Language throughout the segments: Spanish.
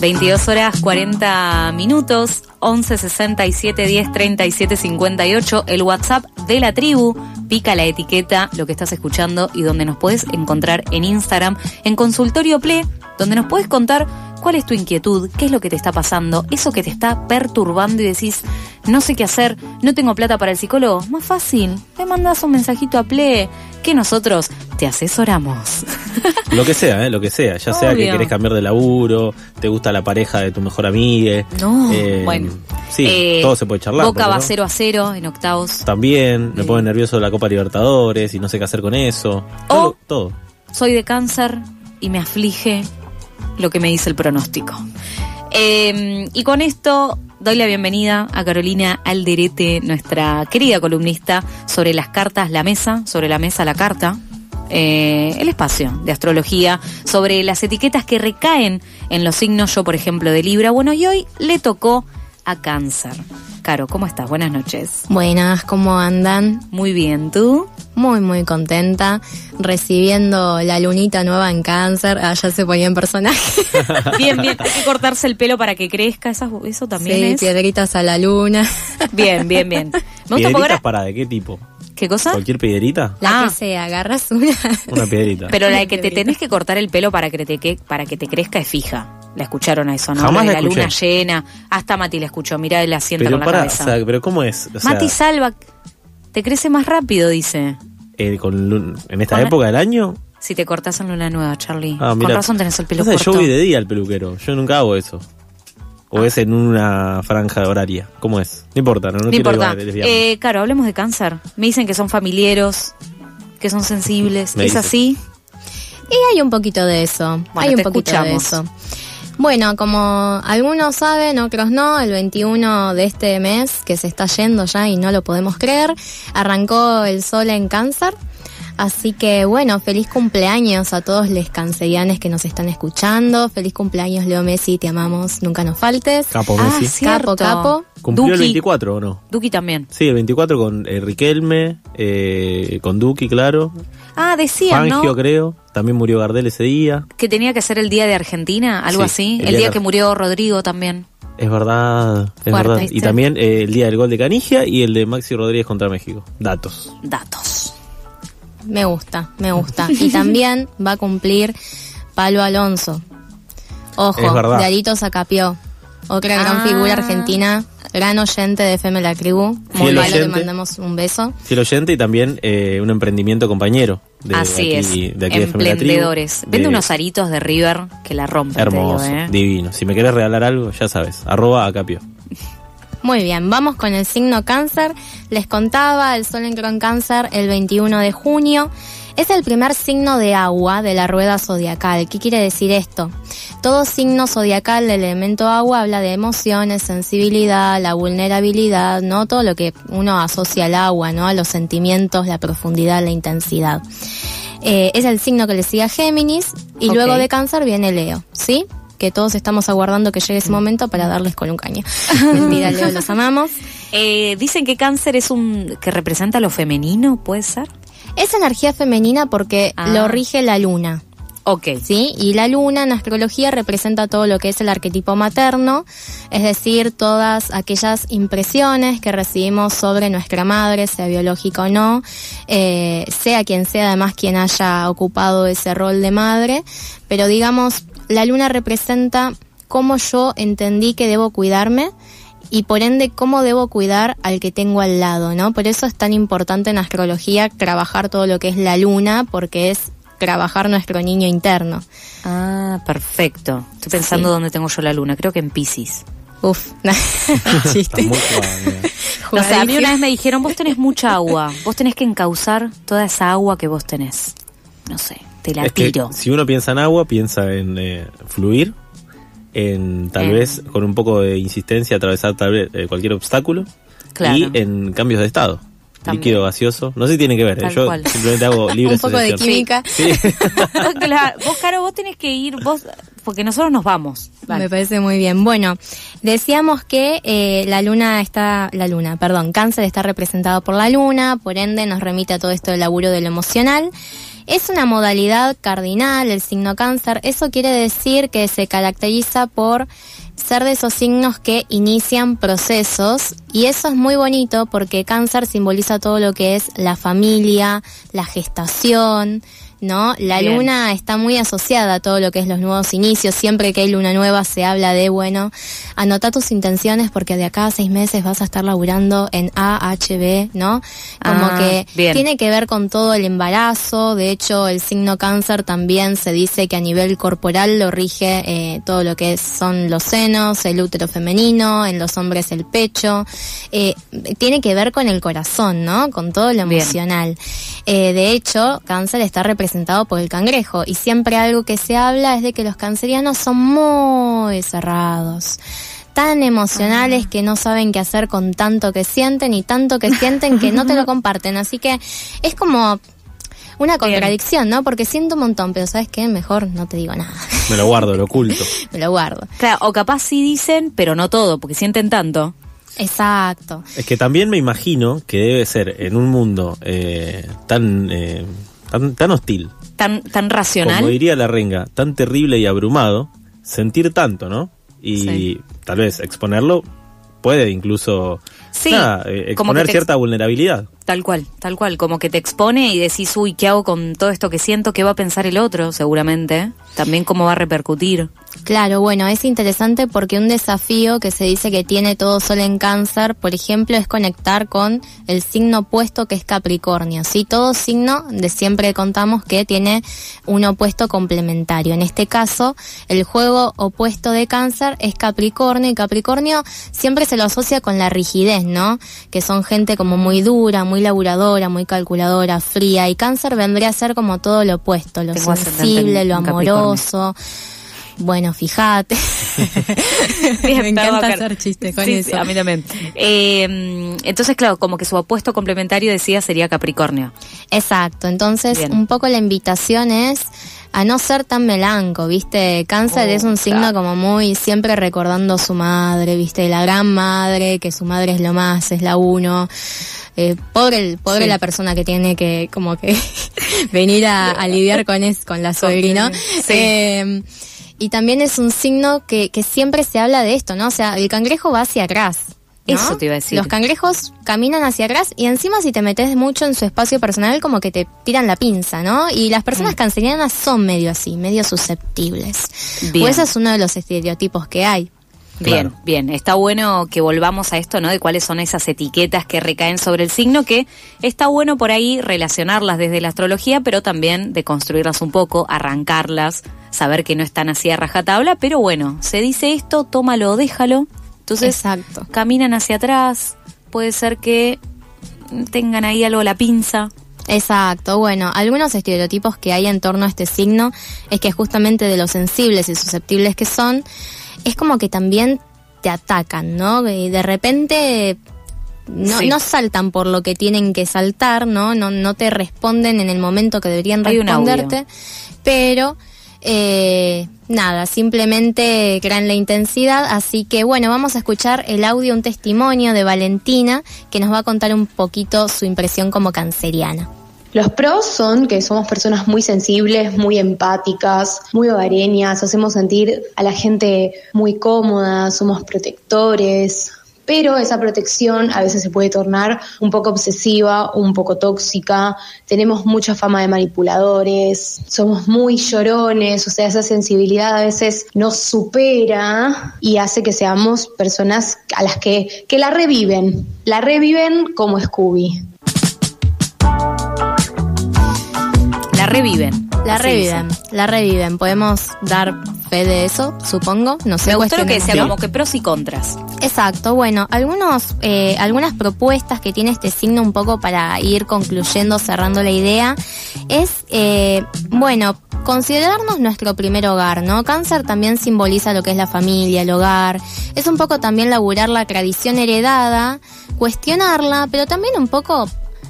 22 horas 40 minutos, 11 67 10 37 58, el WhatsApp de la tribu, pica la etiqueta, lo que estás escuchando y donde nos puedes encontrar en Instagram, en Consultorio Ple, donde nos puedes contar cuál es tu inquietud, qué es lo que te está pasando, eso que te está perturbando y decís, no sé qué hacer, no tengo plata para el psicólogo. Más fácil, le mandas un mensajito a Ple, que nosotros te asesoramos. Lo que sea, ¿eh? lo que sea. Ya sea que querés cambiar de laburo, te gusta la pareja de tu mejor amiga. No, Eh, bueno. Sí, Eh, todo se puede charlar. Boca ¿por qué va no? 0 a 0 en octavos. También, me pone nervioso la Copa Libertadores y no sé qué hacer con eso. Todo. O- todo. Soy de cáncer y me aflige lo que me dice el pronóstico. Eh, y con esto doy la bienvenida a Carolina Alderete, nuestra querida columnista, sobre las cartas, la mesa, sobre la mesa la carta, eh, el espacio de astrología, sobre las etiquetas que recaen en los signos, yo por ejemplo de Libra. Bueno, y hoy le tocó a cáncer. Caro, ¿cómo estás? Buenas noches. Buenas, ¿cómo andan? Muy bien, ¿tú? Muy, muy contenta. Recibiendo la lunita nueva en cáncer. Ah, ya se ponía en personaje. Bien, bien. Hay que cortarse el pelo para que crezca. Eso también sí, es. piedritas a la luna. Bien, bien, bien. ¿Piedritas para de qué tipo? ¿Qué cosa? ¿Cualquier piedrita? La Ah. que sea, agarras una. Una piedrita. Pero la de que te tenés que cortar el pelo para que te, que- para que te crezca es fija. La escucharon a eso, ¿no? Jamás de la la luna llena. Hasta Mati la escuchó. Mirá, la sienta pero con la para, cabeza. o sea, pero ¿cómo es? O sea, Mati salva. Te crece más rápido, dice. eh, con en esta Con época del año. Si te cortas en luna nueva, Charlie. Ah, con mira. razón tenés el pelo que corto. Yo voy de día al peluquero. Yo nunca hago eso. O es en una franja horaria. ¿Cómo es? No importa, no, no No quiero importa. Eh, claro, hablemos de cáncer. Me dicen que son familiares, que son sensibles. Me ¿Es así? Y hay un poquito de eso. Bueno, hay un te poquito de eso. Bueno, como algunos saben, otros no, el 21 de este mes, que se está yendo ya y no lo podemos creer, arrancó el sol en cáncer. Así que bueno, feliz cumpleaños a todos los cancerianes que nos están escuchando. Feliz cumpleaños, Leo Messi, te amamos, nunca nos faltes. Capo Ah, Messi. cierto. Capo, capo. ¿Cumplió el Duki. 24 o no? Duki también. Sí, el 24 con eh, Riquelme, eh, con Duki, claro. Ah, decían, Fangio, ¿no? creo. También murió Gardel ese día. Que tenía que ser el día de Argentina, algo Sí, así. el El, día de- que murió Rodrigo también. Es verdad, es verdad. Y también eh, el día del gol de Canigia y el de Maxi Rodríguez contra México. Datos. Datos. Me gusta, me gusta. Y también va a cumplir Palo Alonso. Ojo, de Arito Zacapió. Otra gran Ah. figura argentina, gran oyente de FM La Tribu. Muy malo, le mandamos un beso. Fiel oyente y también eh, un emprendimiento compañero. De Así aquí, es. De aquí de. Emprendedores. Vende De- unos aritos de River que la rompen, Hermoso, te digo, ¿eh? divino. Si me querés regalar algo, ya sabes. Arroba Acapio. Muy bien, vamos con el signo cáncer. Les contaba, el sol entró en cáncer el 21 de junio. Es el primer signo de agua de la rueda zodiacal. ¿Qué quiere decir esto? Todo signo zodiacal del elemento agua habla de emociones, sensibilidad, la vulnerabilidad, ¿no? Todo lo que uno asocia al agua, ¿no? A los sentimientos, la profundidad, la intensidad. Eh, es el signo que le sigue a Géminis y luego de cáncer viene Leo, ¿sí? Que todos estamos aguardando que llegue ese momento para darles con un caño. Mentira, Leo, los amamos. Eh, dicen que cáncer es un... que representa lo femenino, ¿puede ser? Es energía femenina porque Ah. lo rige la luna, Ok. ¿sí? Y la luna en astrología representa todo lo que es el arquetipo materno, es decir, todas aquellas impresiones que recibimos sobre nuestra madre, sea biológica o no, eh, sea quien sea además quien haya ocupado ese rol de madre, pero digamos, la luna representa cómo yo entendí que debo cuidarme y por ende cómo debo cuidar al que tengo al lado, ¿no? Por eso es tan importante en astrología trabajar todo lo que es la luna, porque es trabajar nuestro niño interno. Ah, perfecto. Estoy pensando Sí. dónde tengo yo la luna. Creo que en Pisces. Uf, chiste. muy. O sea, a mí una vez me dijeron, vos tenés mucha agua. Vos tenés que encauzar toda esa agua que vos tenés. No sé, te la Es que tiro. si uno piensa en agua, piensa en eh, fluir, en tal Eh. vez con un poco de insistencia atravesar tal vez eh, cualquier obstáculo Claro. y en cambios de estado. También. Líquido, gaseoso. No sé si tiene que ver, eh, Tal yo cual. simplemente hago libre Un poco de química. Sí. Claro, vos, Caro, vos tenés que ir, vos, porque nosotros nos vamos. Me parece muy bien. Bueno, decíamos que eh, la luna está, la luna, perdón, cáncer está representado por la luna, por ende nos remite a todo esto del laburo de lo emocional. Es una modalidad cardinal el signo cáncer. Eso quiere decir que se caracteriza por ser de esos signos que inician procesos y eso es muy bonito porque cáncer simboliza todo lo que es la familia, la gestación, ¿no? La Bien. luna está muy asociada a todo lo que es los nuevos inicios. Siempre que hay luna nueva se habla de, bueno, anota tus intenciones porque de acá a seis meses vas a estar laburando en AHB, ¿no? Como Ah, que bien. tiene que ver con todo el embarazo. De hecho, el signo cáncer también se dice que a nivel corporal lo rige eh, todo lo que son los senos, el útero femenino, en los hombres el pecho. Eh, tiene que ver con el corazón, ¿no? Con todo lo Bien. Eh, de hecho, cáncer está representado por el cangrejo y siempre algo que se habla es de que los cancerianos son muy cerrados tan emocionales que no saben qué hacer con tanto que sienten y tanto que sienten que no te lo comparten. Así que es como una contradicción, ¿no? Porque siento un montón, pero ¿sabes qué? Mejor no te digo nada. Me lo guardo, lo oculto. Me lo guardo. Claro, o capaz sí dicen, pero no todo, porque sienten tanto. Exacto. Es que también me imagino que debe ser en un mundo eh, tan, eh, tan, tan hostil, Tan, tan racional. como diría la renga, tan terrible y abrumado, sentir tanto, ¿no? Y Sí. tal vez exponerlo puede incluso Sí, nada, eh, como exponer cierta vulnerabilidad. Tal cual, tal cual. Como que te expone y decís, uy, ¿qué hago con todo esto que siento? ¿Qué va a pensar el otro? Seguramente. También cómo va a repercutir. Claro, bueno, es interesante porque un desafío que se dice que tiene todo sol en cáncer, por ejemplo, es conectar con el signo opuesto que es Capricornio. Sí, todo signo de siempre contamos que tiene un opuesto complementario. En este caso, el juego opuesto de cáncer es Capricornio y Capricornio siempre se lo asocia con la rigidez, ¿no? Que son gente como muy dura, muy laburadora, muy calculadora, fría y cáncer vendría a ser como todo lo opuesto, lo Tengo sensible, en- lo amoroso. Bueno, fíjate. Me encanta hacer chistes con Sí, eso. sí, a mí también. Eh, entonces, claro, como que su opuesto complementario decía sería Capricornio. Exacto. Entonces, Bien. un poco la invitación es a no ser tan melanco, ¿viste? Cáncer Oh, es un signo claro. como muy siempre recordando a su madre, ¿viste? La gran madre, que su madre es lo más, es la uno. Eh, pobre el- pobre Sí. la persona que tiene que como que venir a, a lidiar con es, con la sobrina. Sí. Eh, y también es un signo que, que siempre se habla de esto, ¿no? O sea, el cangrejo va hacia atrás. ¿no? Eso te iba a decir. Los cangrejos caminan hacia atrás y encima si te metes mucho en su espacio personal como que te tiran la pinza, ¿no? Y las personas Mm. cancerianas son medio así, medio susceptibles. Bien. O ese es uno de los estereotipos que hay. Bien, Claro. bien. Está bueno que volvamos a esto, ¿no? De cuáles son esas etiquetas que recaen sobre el signo, que está bueno por ahí relacionarlas desde la astrología, pero también de construirlas un poco, arrancarlas, saber que no están así a rajatabla, pero bueno, se dice esto, tómalo o déjalo. Entonces, Exacto. caminan hacia atrás, puede ser que tengan ahí algo a la pinza. Exacto, bueno, algunos estereotipos que hay en torno a este signo es que justamente de los sensibles y susceptibles que son, es como que también te atacan, ¿no? Y de repente no, Sí. no saltan por lo que tienen que saltar, ¿no? No, no te responden en el momento que deberían responderte, pero eh, nada, simplemente crean la intensidad, así que bueno, vamos a escuchar el audio, un testimonio de Valentina que nos va a contar un poquito su impresión como canceriana. Los pros son que somos personas muy sensibles, muy empáticas, muy hogareñas, hacemos sentir a la gente muy cómoda, somos protectores, pero esa protección a veces se puede tornar un poco obsesiva, un poco tóxica, tenemos mucha fama de manipuladores, somos muy llorones, o sea, esa sensibilidad a veces nos supera y hace que seamos personas a las que, que la reviven, la reviven como Scooby. La reviven. La Así reviven, la reviven. Podemos dar fe de eso, supongo. No sé. Me gustó lo que decía, como que pros y contras. Exacto, bueno, algunos, eh, algunas propuestas que tiene este signo un poco para ir concluyendo, cerrando la idea, es, eh, bueno, considerarnos nuestro primer hogar, ¿no? Cáncer también simboliza lo que es la familia, el hogar, es un poco también laburar la tradición heredada, cuestionarla, pero también un poco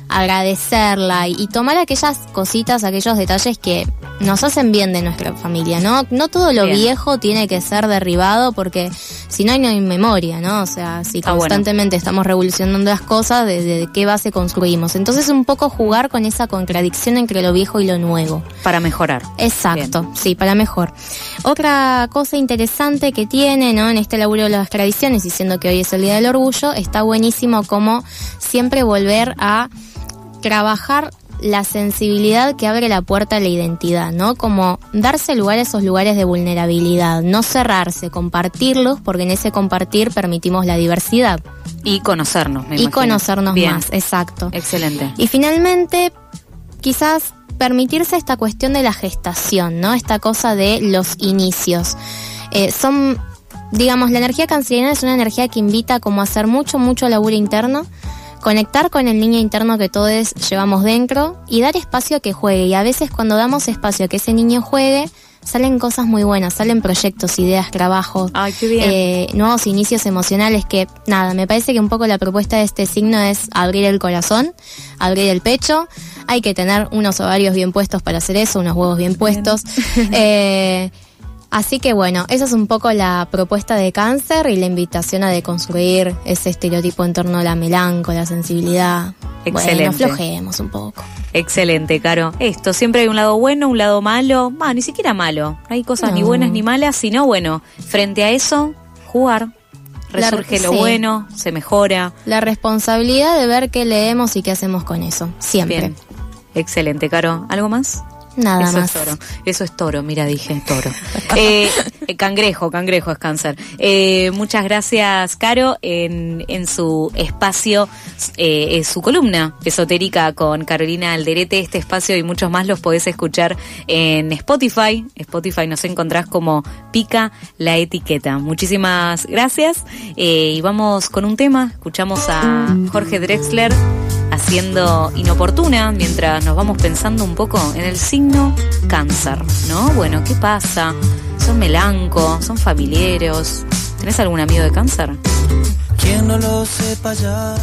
agradecerla y, y tomar aquellas cositas, aquellos detalles que nos hacen bien de nuestra familia, ¿no? No todo lo Bien. viejo tiene que ser derribado porque si no hay no hay memoria, ¿no? O sea, si bueno. constantemente estamos revolucionando las cosas, ¿desde qué base construimos? Entonces un poco jugar con esa contradicción entre lo viejo y lo nuevo. Para mejorar. Exacto, sí, para mejor. Otra cosa interesante que tiene, ¿no? En este laburo de las tradiciones, diciendo que hoy es el Día del Orgullo, está buenísimo como siempre volver a trabajar la sensibilidad que abre la puerta a la identidad, ¿no? Como darse lugar a esos lugares de vulnerabilidad, no cerrarse, compartirlos, porque en ese compartir permitimos la diversidad Y conocernos, me y imagino. conocernos Bien. más, exacto. Excelente. Y finalmente, quizás permitirse esta cuestión de la gestación, ¿no? Esta cosa de los inicios. Eh, son, digamos, la energía canceriana es una energía que invita como a hacer mucho, mucho laburo interno, conectar con el niño interno que todos llevamos dentro y dar espacio a que juegue. Y a veces cuando damos espacio a que ese niño juegue, salen cosas muy buenas, salen proyectos, ideas, trabajos, Ay, eh, nuevos inicios emocionales que, nada, me parece que un poco la propuesta de este signo es abrir el corazón, abrir el pecho. Hay que tener unos ovarios bien puestos para hacer eso, unos huevos bien puestos. Eh, así que bueno, esa es un poco la propuesta de cáncer y la invitación a deconstruir ese estereotipo en torno a la melanco, la sensibilidad. Excelente. Bueno, flojemos un poco. Excelente, Caro. Esto, siempre hay un lado bueno, un lado malo. Ah, ni siquiera malo. No hay cosas ni buenas ni malas, sino bueno, frente a eso, jugar. La- Resurge lo sí. bueno, se mejora. La responsabilidad de ver qué leemos y qué hacemos con eso. Siempre. Bien. Excelente, Caro. ¿Algo más? Nada Eso más. es toro. Eso es toro, mira, dije toro. Eh, eh, cangrejo, cangrejo es cáncer. Eh, muchas gracias, Caro, en, en su espacio, eh, eh, su columna esotérica con Carolina Alderete. Este espacio y muchos más los podés escuchar en Spotify. Spotify nos encontrás como Pica la Etiqueta. Muchísimas gracias. Eh, y vamos con un tema. Escuchamos a Jorge Drexler haciendo inoportuna mientras nos vamos pensando un poco en el signo cáncer, ¿no? Bueno, ¿qué pasa? ¿Son melancos? ¿Son familiares? ¿Tenés algún amigo de cáncer? Quien no lo sepa ya